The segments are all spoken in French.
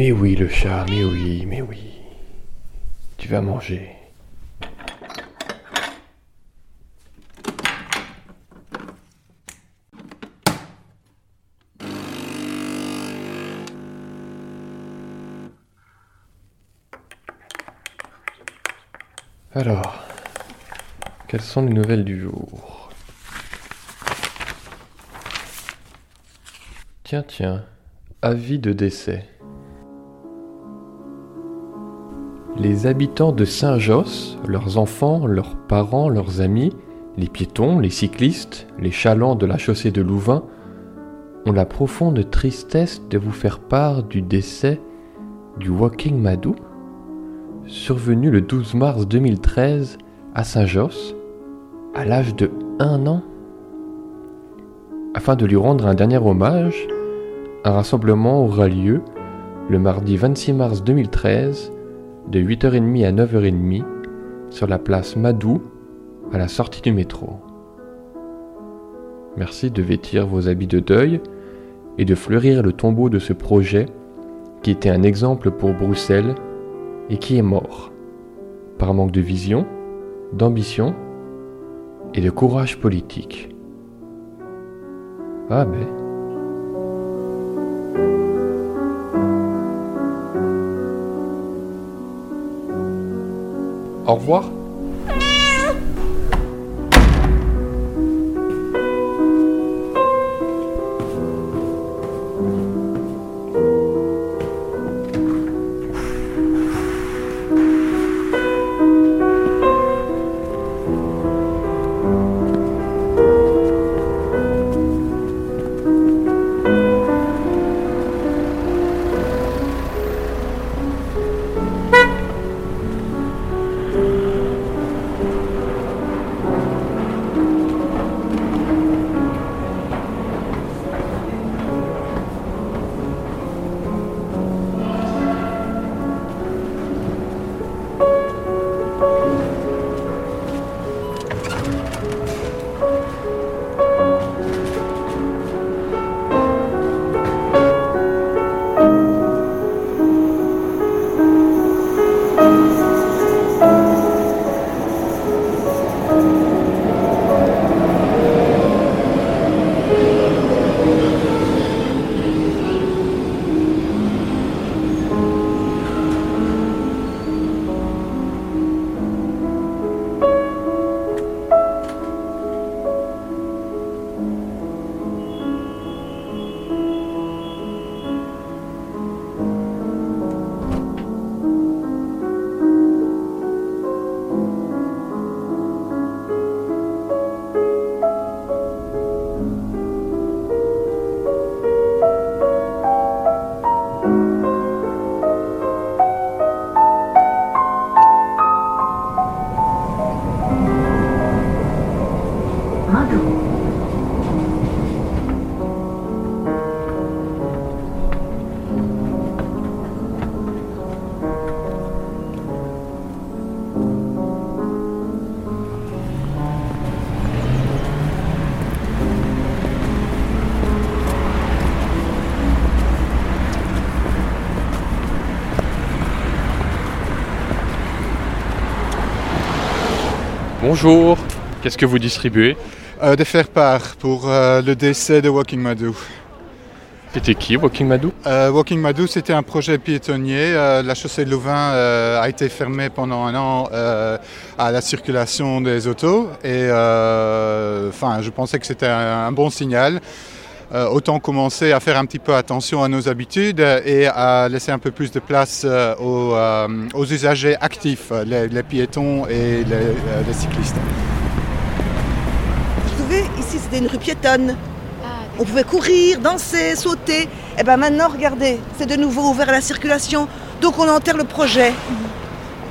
Mais oui, le chat, mais oui, mais oui. Tu vas manger. Alors, quelles sont les nouvelles du jour? Tiens, tiens, avis de décès. Les habitants de Saint-Josse, leurs enfants, leurs parents, leurs amis, les piétons, les cyclistes, les chalands de la chaussée de Louvain, ont la profonde tristesse de vous faire part du décès du Walking Madou, survenu le 12 mars 2013 à Saint-Josse, à l'âge de 1 an. Afin de lui rendre un dernier hommage, un rassemblement aura lieu le mardi 26 mars 2013 de 8h30 à 9h30 sur la place Madou à la sortie du métro. Merci de vêtir vos habits de deuil et de fleurir le tombeau de ce projet qui était un exemple pour Bruxelles et qui est mort par manque de vision, d'ambition et de courage politique. Ah ben. Au revoir. Bonjour, qu'est-ce que vous distribuez Euh, de faire part pour euh, le décès de Walking Madou. C'était qui, Walking Madou Euh, Walking Madou, c'était un projet piétonnier. Euh, la chaussée de Louvain a été fermée pendant un an à la circulation des autos. Et enfin, je pensais que c'était un, un bon signal. Euh, autant commencer à faire un petit peu attention à nos habitudes et à laisser un peu plus de place euh, aux, euh, aux usagers actifs, les, piétons et les, cyclistes. Vous savez, ici c'était une rue piétonne. On pouvait courir, danser, sauter. Et bien maintenant, regardez, c'est de nouveau ouvert à la circulation. Donc on enterre le projet.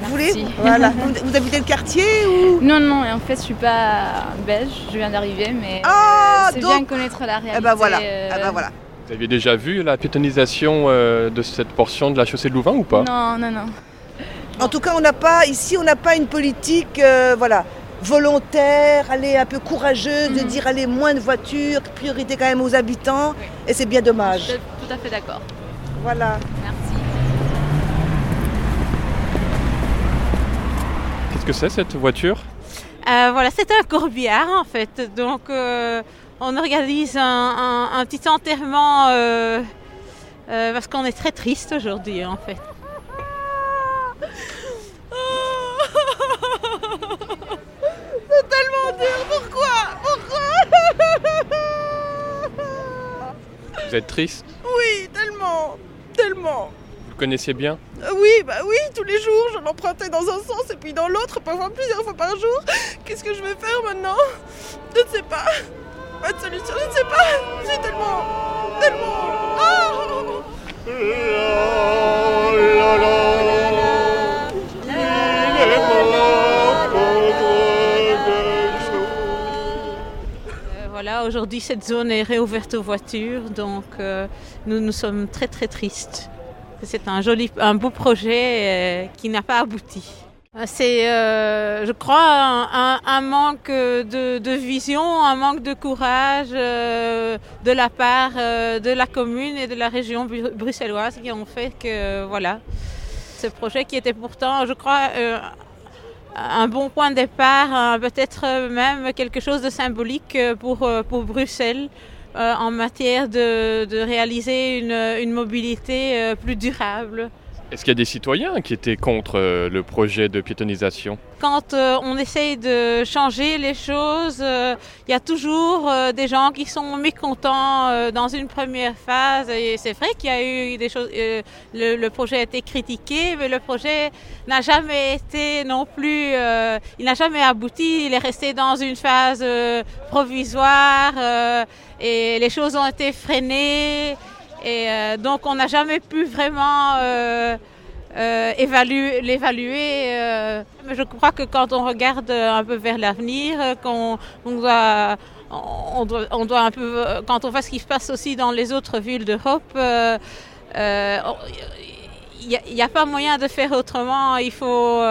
Vous voulez. Voilà. Vous, vous habitez le quartier ou Non, non, et en fait, je suis pas belge, je viens d'arriver, mais Ah, euh, c'est donc- bien de connaître la réalité. Eh ben voilà. euh, Eh ben voilà. Vous aviez déjà vu la piétonisation euh, de cette portion de la chaussée de Louvain ou pas? Non, non, non. En tout cas, on n'a pas ici, on n'a pas une politique, euh, voilà, volontaire, aller un peu courageuse, de Mhm. dire aller moins de voitures, priorité quand même aux habitants. Oui. Et c'est bien Je dommage. suis tout à fait d'accord. Voilà. Merci. Que c'est cette voiture euh, Voilà, c'est un corbillard en fait. Donc on organise un, petit enterrement parce qu'on est très triste aujourd'hui en fait. C'est tellement dur, pourquoi? Pourquoi? Vous êtes triste Oui, tellement, tellement. Vous le connaissiez bien euh, Oui, bah oui, tous les jours, je l'empruntais dans un sens et puis dans l'autre, parfois plusieurs fois par jour. Qu'est-ce que je vais faire maintenant? Je ne sais pas. Pas de solution, je ne sais pas. J'ai tellement, tellement. Oh aujourd'hui cette zone est réouverte aux voitures, donc euh, nous nous sommes très très tristes. C'est un joli, un beau projet euh, qui n'a pas abouti. C'est, euh, je crois, un, manque de, vision, un manque de courage de la part de la commune et de la région bruxelloise qui ont fait que, voilà, ce projet qui était pourtant, je crois, un bon point de départ, euh, peut-être même quelque chose de symbolique euh, euh, pour Bruxelles en matière de, réaliser une, une, mobilité plus durable. Est-ce qu'il y a des citoyens qui étaient contre le projet de piétonisation quand euh, on essaye de changer les choses, euh, il y a toujours euh, des gens qui sont mécontents dans une première phase. C'est vrai qu'il y a eu des choses. Le, projet a été critiqué, mais le projet n'a jamais été non plus. il n'a jamais abouti. Il est resté dans une phase provisoire et les choses ont été freinées. Et donc on n'a jamais pu vraiment euh, l'évaluer. Euh, je crois que quand on regarde un peu vers l'avenir, euh, qu'on on doit, un peu, quand on voit ce qui se passe aussi dans les autres villes d'Europe, il n'y a, pas moyen de faire autrement. Il faut,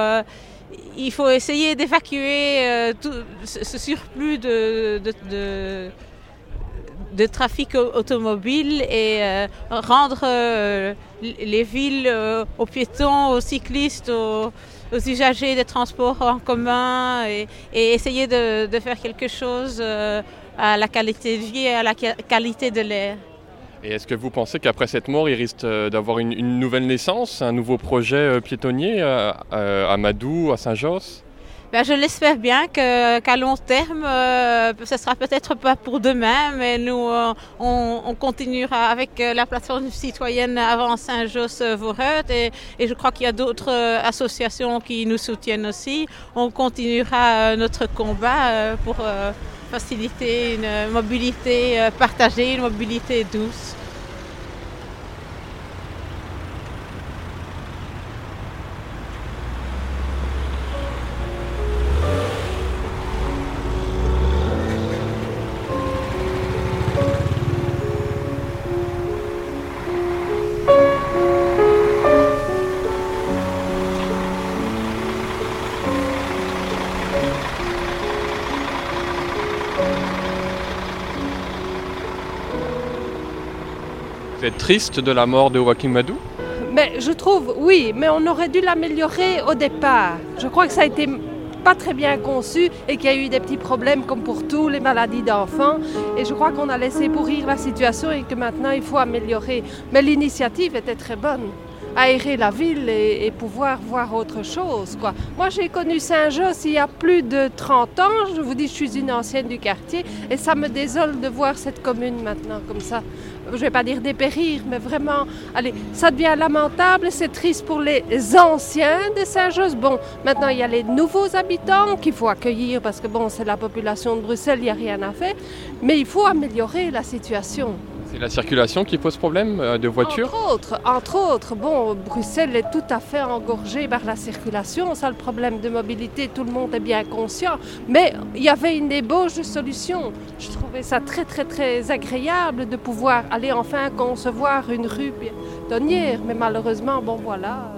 il faut essayer d'évacuer ce surplus de trafic automobile et euh, rendre euh, les villes euh, aux piétons, aux cyclistes, aux, usagers des transports en commun et, essayer de, faire quelque chose à la qualité de vie et à la qualité de l'air. Et est-ce que vous pensez qu'après cette mort, il risque d'avoir une, nouvelle naissance, un nouveau projet piétonnier à Madou, à Saint-Josse? Ben, je l'espère bien qu'à long terme, euh, ce sera peut-être pas pour demain, mais nous, euh, on, continuera avec euh, la plateforme citoyenne avant Saint-Josse-Voreux et, et, je crois qu'il y a d'autres associations qui nous soutiennent aussi. On continuera notre combat pour faciliter une mobilité partagée, une mobilité douce. Triste de la mort de Joaquim Madou mais Je trouve, oui, mais on aurait dû l'améliorer au départ. Je crois que ça a été pas très bien conçu et qu'il y a eu des petits problèmes comme pour tous les maladies d'enfants. Et je crois qu'on a laissé pourrir la situation et que maintenant il faut améliorer. Mais l'initiative était très bonne aérer la ville et, pouvoir voir autre chose. Quoi. Moi, j'ai connu Saint-Josse il y a plus de 30 ans. Je vous dis, je suis une ancienne du quartier et ça me désole de voir cette commune maintenant comme ça. Je ne vais pas dire dépérir, mais vraiment, allez, ça devient lamentable, c'est triste pour les anciens de Saint-Josse. Bon, maintenant, il y a les nouveaux habitants qu'il faut accueillir parce que, bon, c'est la population de Bruxelles, il n'y a rien à faire. Mais il faut améliorer la situation. C'est la circulation qui pose problème euh, de voitures Entre autres, entre autres. Bon, Bruxelles est tout à fait engorgée par la circulation. Ça, le problème de mobilité, tout le monde est bien conscient. Mais il y avait une ébauche de solution. Je trouvais ça très, très, très agréable de pouvoir aller enfin concevoir une rue piétonnière. Mais malheureusement, bon, voilà.